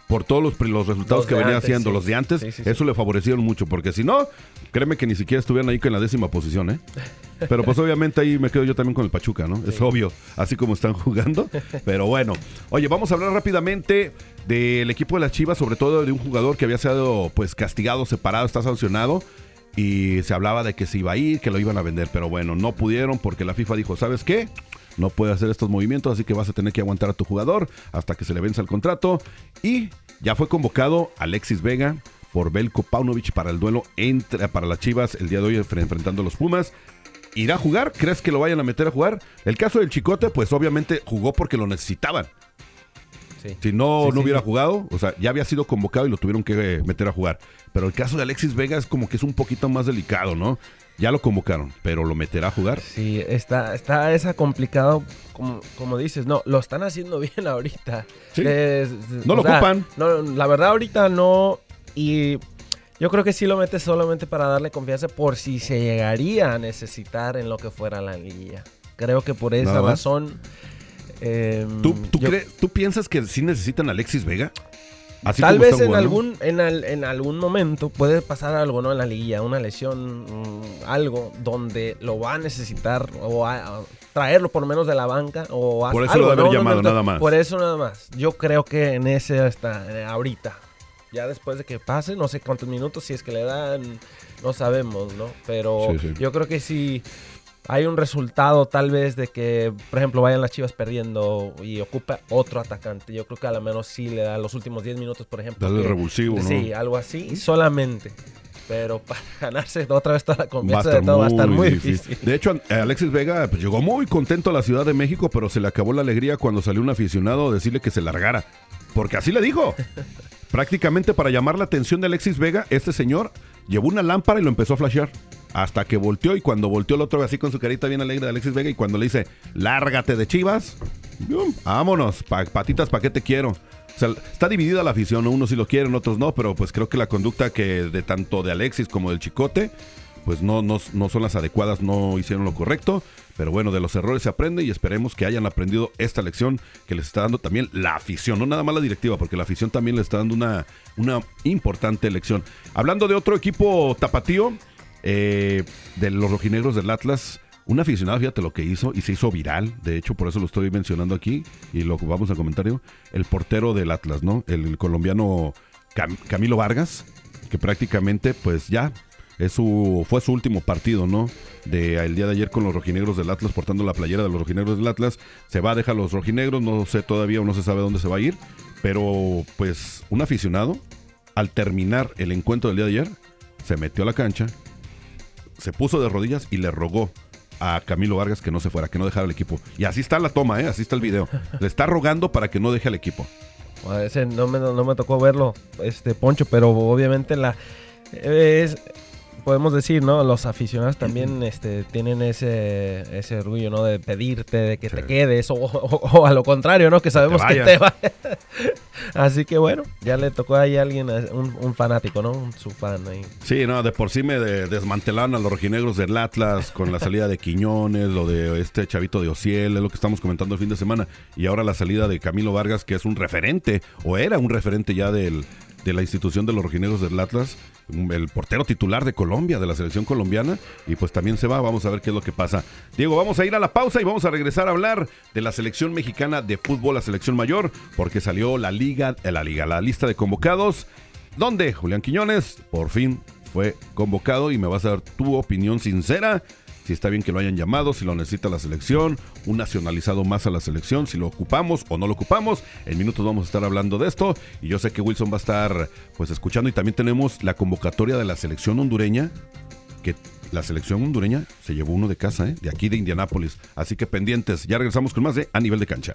Por todos los, resultados Los que venía antes, haciendo, sí. los de antes, Sí, sí, sí. eso le favorecieron mucho, porque si no, créeme que ni siquiera estuvieran ahí con la décima posición, ¿eh? Pero pues obviamente ahí me quedo yo también con el Pachuca, ¿no? Es obvio, así como están jugando. Pero bueno, oye, vamos a hablar rápidamente del equipo de las Chivas, sobre todo de un jugador que había sido pues castigado, separado, está sancionado. Y se hablaba de que se iba a ir, que lo iban a vender, pero bueno, no pudieron porque la FIFA dijo, ¿sabes qué? No puede hacer estos movimientos, así que vas a tener que aguantar a tu jugador hasta que se le venza el contrato. Y ya fue convocado Alexis Vega por Belko Paunovic para el duelo entre, para las Chivas el día de hoy enfre- enfrentando a los Pumas. ¿Irá a jugar? ¿Crees que lo vayan a meter a jugar? El caso del Chicote, pues obviamente jugó porque lo necesitaban. Sí. Si no, Sí, no sí, hubiera jugado, o sea, ya había sido convocado y lo tuvieron que eh, meter a jugar. Pero el caso de Alexis Vega es como que es un poquito más delicado, ¿no? Ya lo convocaron, pero lo meterá a jugar. Sí, está, está esa complicado, como, como dices, no, lo están haciendo *laughs* bien ahorita. Sí. Es- No lo sea, ocupan. No, la verdad ahorita no, y yo creo que sí lo metes solamente para darle confianza por si se llegaría a necesitar en lo que fuera la liguilla. Creo que por esa razón... em, ¿Tú, tú, yo- cre- ¿Tú piensas que sí necesitan a Alexis Vega? Así Tal vez en algún, en, al- en algún momento puede pasar algo, ¿no? En la liguilla, una lesión, mm, algo donde lo va a necesitar o a, a traerlo por lo menos de la banca o a- Por eso algo, lo debe haber ¿no? llamado, nada más. Por eso nada más. Yo creo que en ese está eh, ahorita. Ya después de que pase, no sé cuántos minutos, si es que le dan, no sabemos, ¿no? Pero Sí, sí. yo creo que si hay un resultado tal vez de que, por ejemplo, vayan las Chivas perdiendo y ocupa otro atacante, yo creo que a lo menos sí le da los últimos 10 minutos, por ejemplo. Dale que- revulsivo, ¿no? Sí, algo así, solamente. Pero *laughs* para ganarse otra vez toda la confianza de todo va a estar muy difícil. difícil. De hecho, Alexis Vega pues, llegó muy contento a la Ciudad de México, pero se le acabó la alegría cuando salió un aficionado a decirle que se largara. Porque así le dijo. *laughs* Prácticamente para llamar la atención de Alexis Vega, este señor llevó una lámpara y lo empezó a flashear. Hasta que volteó y cuando volteó el otro así con su carita bien alegre de Alexis Vega y cuando le dice, lárgate de Chivas, vámonos, pa- patitas, ¿pa' qué te quiero? O sea, está dividida la afición, ¿no? unos sí lo quieren, otros no, pero pues creo que la conducta que de tanto de Alexis como del Chicote, pues no, no, no son las adecuadas, no hicieron lo correcto. Pero bueno, de los errores se aprende y esperemos que hayan aprendido esta lección que les está dando también la afición, no nada más la directiva, porque la afición también le está dando una, una importante lección. Hablando de otro equipo tapatío, eh, de los rojinegros del Atlas, un aficionado, fíjate lo que hizo y se hizo viral, de hecho por eso lo estoy mencionando aquí y lo vamos a comentario, el portero del Atlas, ¿no? El colombiano Cam- Camilo Vargas, que prácticamente pues ya es su, fue su último partido, ¿no? De el día de ayer con los rojinegros del Atlas, portando la playera de los rojinegros del Atlas. Se va a dejar los rojinegros, no sé todavía o no se sabe dónde se va a ir. Pero, pues, un aficionado, al terminar el encuentro del día de ayer, se metió a la cancha, se puso de rodillas y le rogó a Camilo Vargas que no se fuera, que no dejara el equipo. Y así está la toma, ¿eh? Así está el video. Le está rogando para que no deje al equipo. A ese no me, no me tocó verlo, este Poncho, pero obviamente la es podemos decir, ¿no? Los aficionados también este, tienen ese, ese orgullo, ¿no? De pedirte, de que te quedes, o, o- o a lo contrario, ¿no? Que sabemos que te va. *laughs* Así que bueno, ya le tocó ahí a alguien, a un, un fanático, ¿no? Un, su fan ahí. Sí, no, de por sí me de- desmantelaron a los rojinegros del Atlas con la salida de Quiñones, lo de este chavito de Ociel, es lo que estamos comentando el fin de semana. Y ahora la salida de Camilo Vargas, que es un referente, o era un referente ya del, de la institución de los rojinegros del Atlas, el portero titular de Colombia, de la selección colombiana. Y pues también se va, vamos a ver qué es lo que pasa. Diego, vamos a ir a la pausa y vamos a regresar a hablar de la selección mexicana de fútbol, la selección mayor, porque salió la liga, eh, la liga, la lista de convocados donde Julián Quiñones por fin fue convocado y me vas a dar tu opinión sincera. Si está bien que lo hayan llamado, si lo necesita la selección, un nacionalizado más a la selección, si lo ocupamos o no lo ocupamos. En minutos vamos a estar hablando de esto y yo sé que Wilson va a estar pues escuchando y también tenemos la convocatoria de la selección hondureña que la selección hondureña se llevó uno de casa, ¿eh? de aquí de Indianápolis. Así que pendientes, ya regresamos con más de A Nivel de Cancha.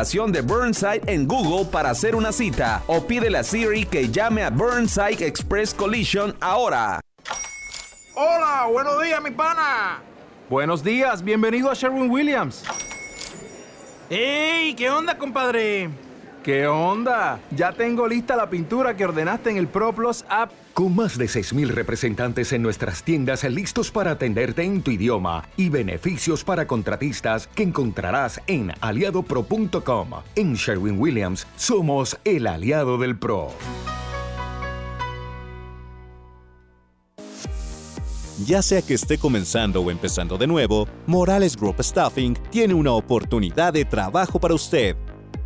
de Burnside en Google para hacer una cita o pídele a Siri que llame a Burnside Express Collision ahora. Hola, buenos días, mi pana. Buenos días, bienvenido a Sherwin Williams. ¡Ey! ¿Qué onda, compadre? ¿Qué onda? Ya tengo lista la pintura que ordenaste en el ProPlus app. Con más de 6.000 representantes en nuestras tiendas listos para atenderte en tu idioma y beneficios para contratistas que encontrarás en aliadopro.com. En Sherwin Williams somos el aliado del PRO. Ya sea que esté comenzando o empezando de nuevo, Morales Group Staffing tiene una oportunidad de trabajo para usted.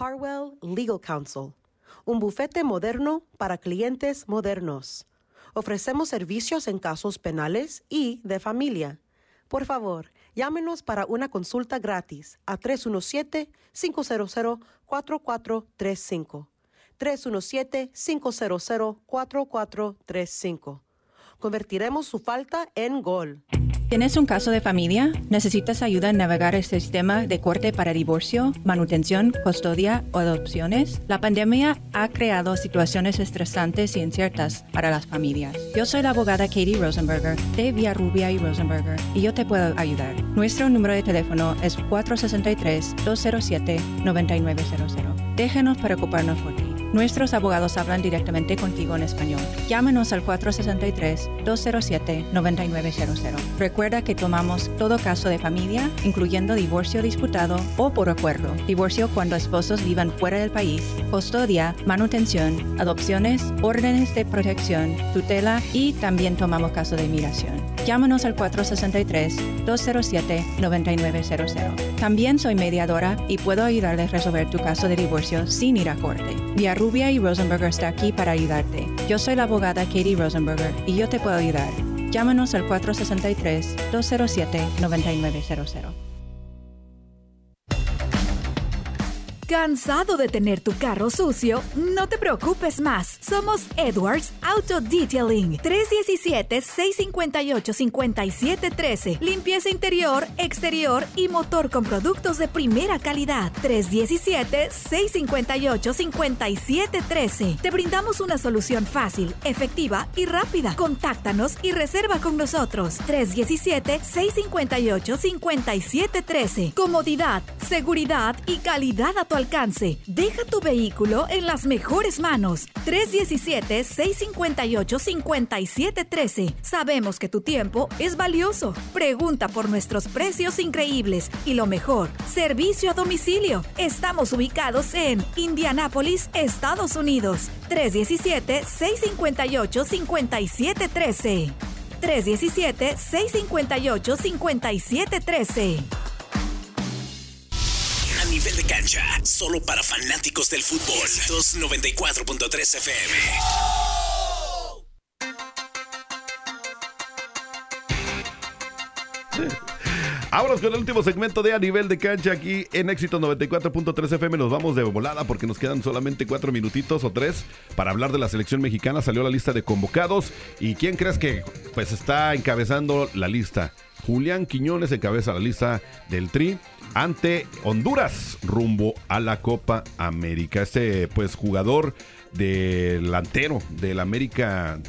Harwell Legal Counsel, un bufete moderno para clientes modernos. Ofrecemos servicios en casos penales y de familia. Por favor, llámenos para una consulta gratis a 317-500-4435. 317-500-4435. Convertiremos su falta en gol. ¿Tienes un caso de familia? ¿Necesitas ayuda en navegar este sistema de corte para divorcio, manutención, custodia o adopciones? La pandemia ha creado situaciones estresantes y inciertas para las familias. Yo soy la abogada Katie Rosenberger de Vía Rubia y Rosenberger y yo te puedo ayudar. Nuestro número de teléfono es 463-207-9900. Déjenos preocuparnos por ti. Nuestros abogados hablan directamente contigo en español. Llámenos al 463-207-9900. Recuerda que tomamos todo caso de familia, incluyendo divorcio disputado o por acuerdo, divorcio cuando esposos vivan fuera del país, custodia, manutención, adopciones, órdenes de protección, tutela y también tomamos caso de inmigración. Llámanos al 463-207-9900. También soy mediadora y puedo ayudarles a resolver tu caso de divorcio sin ir a corte. Rubia y Rosenberger está aquí para ayudarte. Yo soy la abogada Katie Rosenberger y yo te puedo ayudar. Llámanos al 463-207-9900. ¿Cansado de tener tu carro sucio? No te preocupes más. Somos Edwards Auto Detailing. 317-658-5713. Limpieza interior, exterior y motor con productos de primera calidad. 317-658-5713. Te brindamos una solución fácil, efectiva y rápida. Contáctanos y reserva con nosotros. 317-658-5713. Comodidad, seguridad y calidad a tu alcance. Deja tu vehículo en las mejores manos. 317-658-5713. Sabemos que tu tiempo es valioso. Pregunta por nuestros precios increíbles y lo mejor, servicio a domicilio. Estamos ubicados en Indianápolis, Estados Unidos. 317-658-5713. 317-658-5713. A nivel de cancha, solo para fanáticos del fútbol. 294.3 FM. *laughs* Vámonos con el último segmento de A Nivel de Cancha aquí en Éxito 94.3 FM. Nos vamos de volada porque nos quedan solamente cuatro minutitos o tres para hablar de la selección mexicana. Salió la lista de convocados. ¿Y quién crees que pues está encabezando la lista? Julián Quiñones encabeza la lista del Tri ante Honduras rumbo a la Copa América. Este pues jugador delantero del América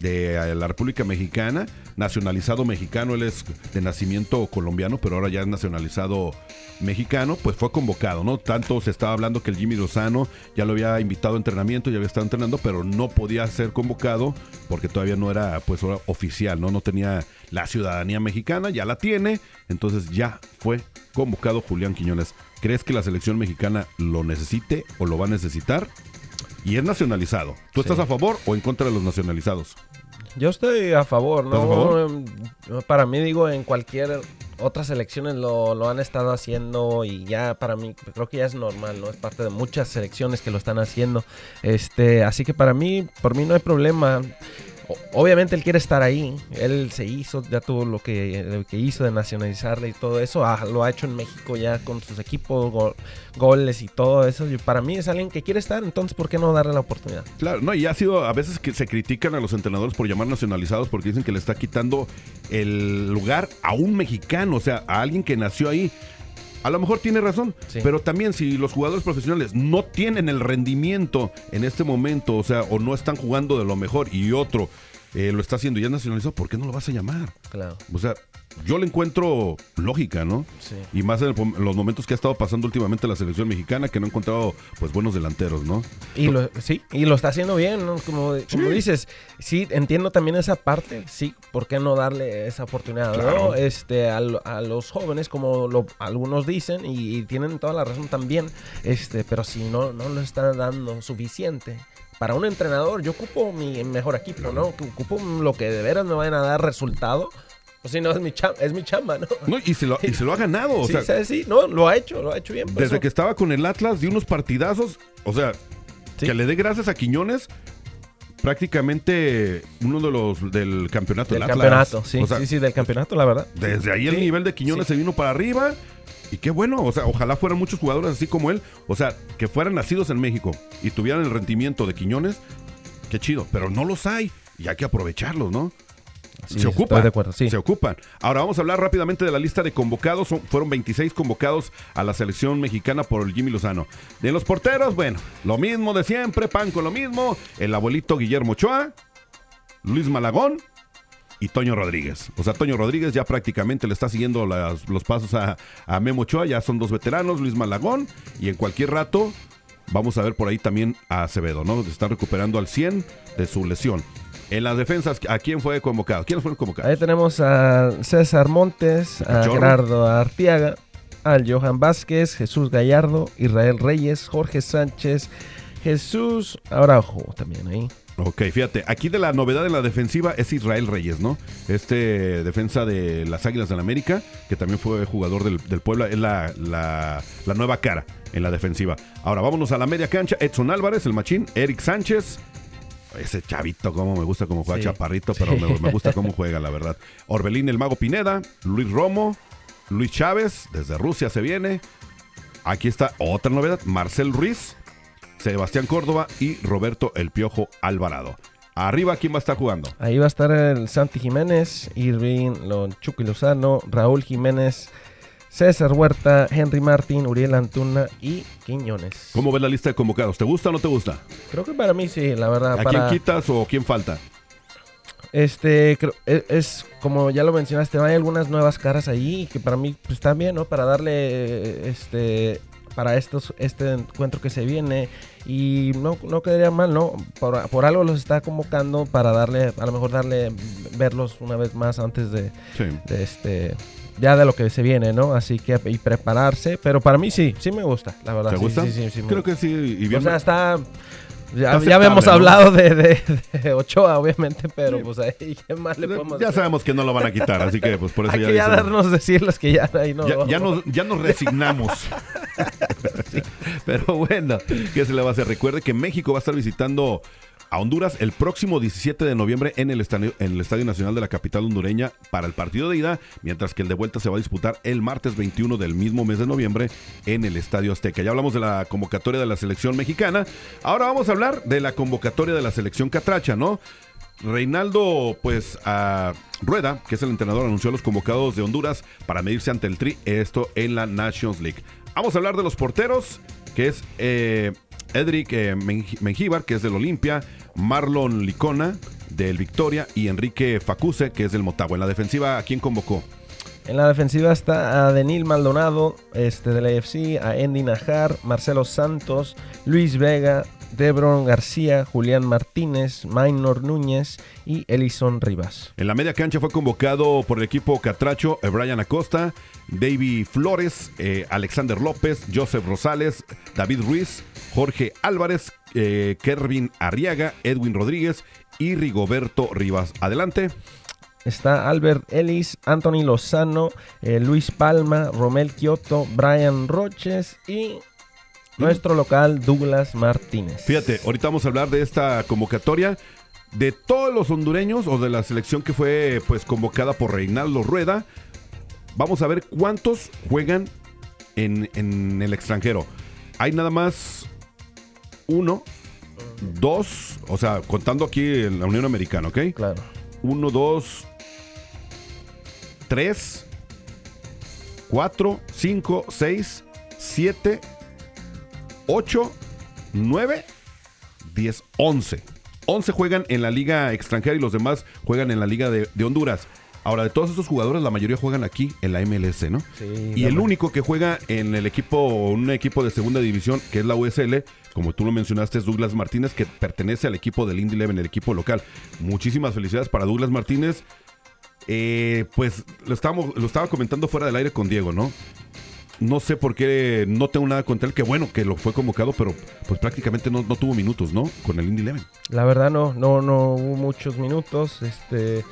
de la República Mexicana, nacionalizado mexicano, él es de nacimiento colombiano, pero ahora ya es nacionalizado mexicano, pues fue convocado, ¿no? Tanto se estaba hablando que el Jimmy Lozano ya lo había invitado a entrenamiento, ya había estado entrenando, pero no podía ser convocado porque todavía no era pues oficial, ¿no? No tenía la ciudadanía mexicana, ya la tiene, entonces ya fue convocado Julián Quiñones. ¿Crees que la selección mexicana lo necesite o lo va a necesitar? Y es nacionalizado. ¿Tú estás a favor o en contra de los nacionalizados? Yo estoy a favor, ¿no? Em, Para mí, digo, en cualquier otras selecciones lo, lo han estado haciendo y ya para mí creo que ya es normal, ¿no? Es parte de muchas selecciones que lo están haciendo. Este, así que para mí, por mí no hay problema. Obviamente él quiere estar ahí, él se hizo, ya tuvo lo que, que hizo de nacionalizarle y todo eso, ah, lo ha hecho en México ya con sus equipos, go- goles y todo eso, y para mí es alguien que quiere estar, entonces ¿por qué no darle la oportunidad? Claro, no, y ha sido, a veces que se critican a los entrenadores por llamar nacionalizados porque dicen que le está quitando el lugar a un mexicano, o sea, a alguien que nació ahí. A lo mejor tiene razón, pero también si los jugadores profesionales no tienen el rendimiento en este momento, o sea, o no están jugando de lo mejor y otro eh, lo está haciendo y ya es nacionalizado, ¿por qué no lo vas a llamar? Claro. O sea, yo le encuentro lógica, ¿no? Sí. Y más en, el en los momentos que ha estado pasando últimamente la selección mexicana, que no ha encontrado pues buenos delanteros, ¿no? Y lo, sí, y lo está haciendo bien, ¿no? Como, como dices, sí, entiendo también esa parte, sí, ¿por qué no darle esa oportunidad, Claro. ¿no? Este, a, a los jóvenes, como lo- algunos dicen, y, y tienen toda la razón también, este, pero si no, no lo están dando suficiente. Para un entrenador, yo ocupo mi mejor equipo, ¿no? Ocupo lo que de veras me vayan a dar resultado Pues sí, no, es mi, chamba, es mi chamba, ¿no? No, y, se lo, y se lo ha ganado. O sí, sea, sí, no, lo ha hecho, lo ha hecho bien. desde eso. que estaba con el Atlas, dio unos partidazos. O sea, que le dé gracias a Quiñones. Prácticamente uno de los del campeonato Del del Atlas. campeonato, sí, O sea, sí, sí, del campeonato, la verdad. Desde ahí el Sí, nivel de Quiñones se vino para arriba. Y qué bueno, o sea, ojalá fueran muchos jugadores así como él. O sea, que fueran nacidos en México y tuvieran el rendimiento de Quiñones. Qué chido, pero no los hay y hay que aprovecharlos, ¿no? Sí, se ocupan. de acuerdo, sí. Se ocupan. Ahora vamos a hablar rápidamente de la lista de convocados. Son- fueron 26 convocados a la selección mexicana por el Jimmy Lozano. De los porteros, bueno, lo mismo de siempre, pan con lo mismo. El abuelito Guillermo Ochoa, Luis Malagón y Toño Rodríguez. O sea, Toño Rodríguez ya prácticamente le está siguiendo las- los pasos a, a Memo Ochoa. Ya son dos veteranos, Luis Malagón. Y en cualquier rato vamos a ver por ahí también a Acevedo, ¿no? Se está recuperando al 100 de su lesión. En las defensas, ¿a quién fue convocado? ¿Quiénes fueron convocados? Ahí tenemos a César Montes, a. Gerardo Artiaga, al Johan Vázquez, Jesús Gallardo, Israel Reyes, Jorge Sánchez, Jesús Araujo también ahí. Ok, fíjate, aquí de la novedad en la defensiva es Israel Reyes, ¿no? Este defensa de las Águilas del América, que también fue jugador del, del Puebla, es la, la- la nueva cara en la defensiva. Ahora vámonos a la media cancha, Edson Álvarez, el machín, Eric Sánchez. Ese chavito, como me gusta cómo juega Sí. chaparrito, pero Sí. me, me gusta cómo juega, la verdad. Orbelín, el mago Pineda, Luis Romo, Luis Chávez, desde Rusia se viene. Aquí está otra novedad, Marcel Ruiz, Sebastián Córdoba y Roberto El Piojo Alvarado. Arriba, ¿quién va a estar jugando? Ahí va a estar el Santi Jiménez, Irving Lon- Chucky Lozano, Raúl Jiménez, César Huerta, Henry Martín, Uriel Antuna y Quiñones. ¿Cómo ves la lista de convocados? ¿Te gusta o no te gusta? Creo que para mí sí, la verdad. ¿A para- quién quitas o quién falta? Este, creo- e- es, como ya lo mencionaste, hay algunas nuevas caras ahí que para mí pues, están bien, ¿no? Para darle, este, para estos, este encuentro que se viene y no, no quedaría mal, ¿no? Por, por algo los está convocando para darle, a lo mejor darle, verlos una vez más antes de, Sí. de este, ya de lo que se viene, ¿no? Así que, y prepararse, pero para mí sí, sí me gusta, la verdad. ¿Te gusta? sí, sí, sí Creo que sí. Y bien, O sea, está... Ya, habíamos hablado de, de- de Ochoa, obviamente, pero pues ahí, ¿qué más le podemos ya hacer? sabemos que no lo van a quitar, así que pues por eso Hay ya que ya dicen- darnos decirles que ya ahí no ya, lo- ya nos, ya nos resignamos. *laughs* *laughs* Pero bueno, ¿qué se le va a hacer? Recuerde que México va a estar visitando a Honduras el próximo 17 de noviembre en el, estadio, en el Estadio Nacional de la capital hondureña para el partido de ida, mientras que el de vuelta se va a disputar el martes 21 del mismo mes de noviembre en el Estadio Azteca. Ya hablamos de la convocatoria de la selección mexicana. Ahora vamos a hablar de la convocatoria de la selección catracha, ¿no? Reinaldo, pues, a Rueda, que es el entrenador, anunció a los convocados de Honduras para medirse ante el Tri, esto en la Nations League. Vamos a hablar de los porteros, que es eh, Edric eh, Mengíbar, que es del Olimpia, Marlon Licona, del Victoria, y Enrique Facuse, que es del Motagua. En la defensiva, ¿a quién convocó? En la defensiva está a Denil Maldonado, este del AFC, a Andy Najar, Marcelo Santos, Luis Vega, Debron García, Julián Martínez, Maynor Núñez y Elison Rivas. En la media cancha fue convocado por el equipo Catracho eh, Brian Acosta, David Flores, eh, Alexander López, Joseph Rosales, David Ruiz, Jorge Álvarez, eh, Kervin Arriaga, Edwin Rodríguez y Rigoberto Rivas. Adelante. Está Albert Ellis, Anthony Lozano, eh, Luis Palma, Romel Kioto, Brian Roches y nuestro local Douglas Martínez. Fíjate, ahorita vamos a hablar de esta convocatoria. De todos los hondureños o de la selección que fue pues convocada por Reinaldo Rueda, vamos a ver cuántos juegan en, en el extranjero. Hay nada más uno, dos, o sea, contando aquí en la Unión Americana, ¿ok? Claro. Uno, dos, tres, cuatro, cinco, seis, siete, 8, 9, 10, 11. 11 juegan en la liga extranjera y los demás juegan en la liga de, de Honduras. Ahora, de todos estos jugadores, la mayoría juegan aquí en la MLS, ¿no? Sí, y el único que juega en el equipo, un equipo de segunda división, que es la USL, como tú lo mencionaste, es Douglas Martínez, que pertenece al equipo del Indy Eleven, el equipo local. Muchísimas felicidades para Douglas Martínez. Eh, pues lo, estábamos, lo estaba comentando fuera del aire con Diego, ¿no? No sé por qué no tengo nada contra él, que bueno que lo fue convocado, pero pues prácticamente no, no tuvo minutos, ¿no? Con el Indy Eleven. La verdad no, no, no hubo muchos minutos. Este,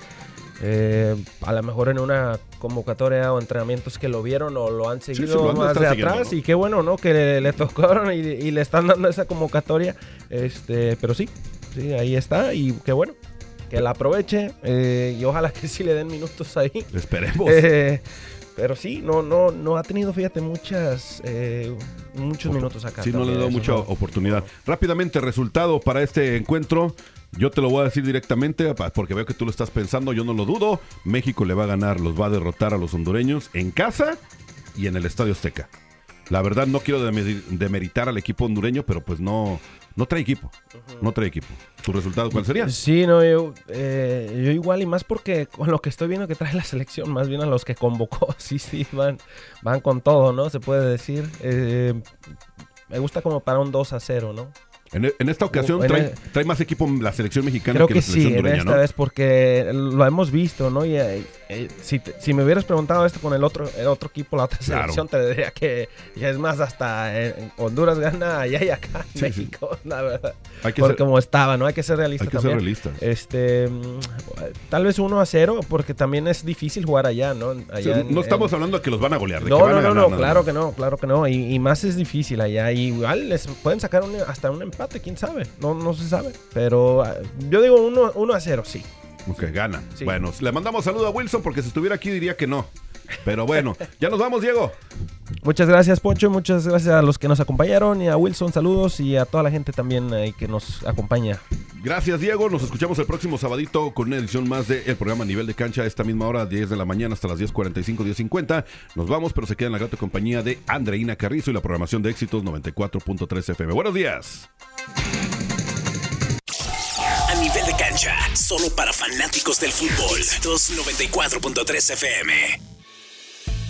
Eh, a lo mejor en una convocatoria o entrenamientos que lo vieron o lo han seguido de más de atrás ¿no? y qué bueno, ¿no? Que le, le tocaron *laughs* y, y le están dando esa convocatoria. Este, pero sí, sí, ahí está y qué bueno. Que la aproveche eh, y ojalá *laughs* que sí le den minutos ahí. Esperemos. Eh, pero sí, no, no, no ha tenido, fíjate, muchas, eh, muchos minutos acá. Sí, no le he dado eso mucha no. oportunidad. Rápidamente, resultado para este encuentro. Yo te lo voy a decir directamente porque veo que tú lo estás pensando, yo no lo dudo. México le va a ganar, los va a derrotar a los hondureños en casa y en el Estadio Azteca. La verdad no quiero demeri- demeritar al equipo hondureño, pero pues no, no trae equipo. No trae equipo. ¿Tu resultado cuál sería? Sí, no, yo, eh, yo igual y más porque con lo que estoy viendo que trae la selección, más bien a los que convocó, *laughs* sí, sí, van, van con todo, ¿no? Se puede decir. Eh, me gusta como para un 2 a 0, ¿no? En, e- en esta ocasión En trae, trae más equipo la selección mexicana Creo que, que la selección sí, en hondureña, esta ¿no? vez porque lo hemos visto, ¿no? Y, eh, eh, si, te- si me hubieras preguntado esto con el otro, el otro equipo, la otra Claro. selección, te diría que ya es más hasta en Honduras gana allá y acá en Sí, sí. México, *laughs* la verdad. Hay que Porque ser- como estaba, ¿no? Hay que ser realistas Hay que ser también. realistas. Este, mm, tal vez 1 a 0, porque también es difícil jugar allá, ¿no? Sí, Allá en- no estamos en- hablando de que los van a golear, de no, que van no, a no, ganar no, nada claro que no, claro que no. Y, y más es difícil allá. Y igual les pueden sacar un- hasta un empate, quién sabe. No, no se sabe. Pero ah, yo digo 1 a 0, sí. Ok, gana. Sí. Bueno, le mandamos saludo a Wilson porque si estuviera aquí diría que no. Pero bueno, ya nos vamos, Diego. Muchas gracias, Poncho. Muchas gracias a los que nos acompañaron. Y a Wilson, saludos. Y a toda la gente también ahí que nos acompaña. Gracias, Diego. Nos escuchamos el próximo sabadito con una edición más del programa Nivel de Cancha esta misma hora, 10 de la mañana hasta las 10.45, 10.50. Nos vamos, pero se queda en la grata compañía de Andreina Carrizo y la programación de éxitos 94.3 FM. Buenos días. A nivel de cancha, solo para fanáticos del fútbol. 294.3 FM.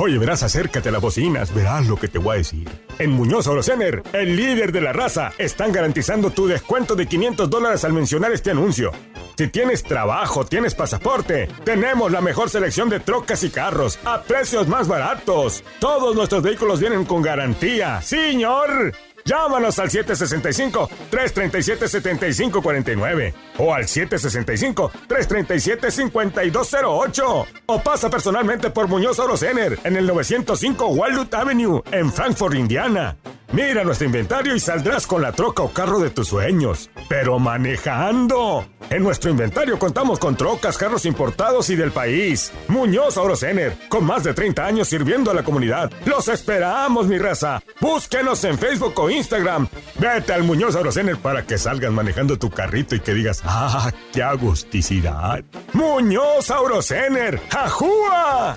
Oye, verás, acércate a las bocinas, verás lo que te voy a decir. En Muñoz Orocener, el líder de la raza, están garantizando tu descuento de 500 dólares al mencionar este anuncio. Si tienes trabajo, tienes pasaporte, tenemos la mejor selección de trocas y carros a precios más baratos. Todos nuestros vehículos vienen con garantía. ¡Señor! Llámanos al 765-337-7549 o al 765-337-5208 o pasa personalmente por Muñoz Oro en el 905 Walnut Avenue en Frankfort, Indiana. Mira nuestro inventario y saldrás con la troca o carro de tus sueños, pero manejando. En nuestro inventario contamos con trocas, carros importados y del país. Muñoz Aurocener, con más de 30 años sirviendo a la comunidad. Los esperamos, mi raza. Búsquenos en Facebook o Instagram. Vete al Muñoz Aurocener para que salgas manejando tu carrito y que digas, ¡ah, qué agusticidad! Muñoz Aurocener, ¡ajúa!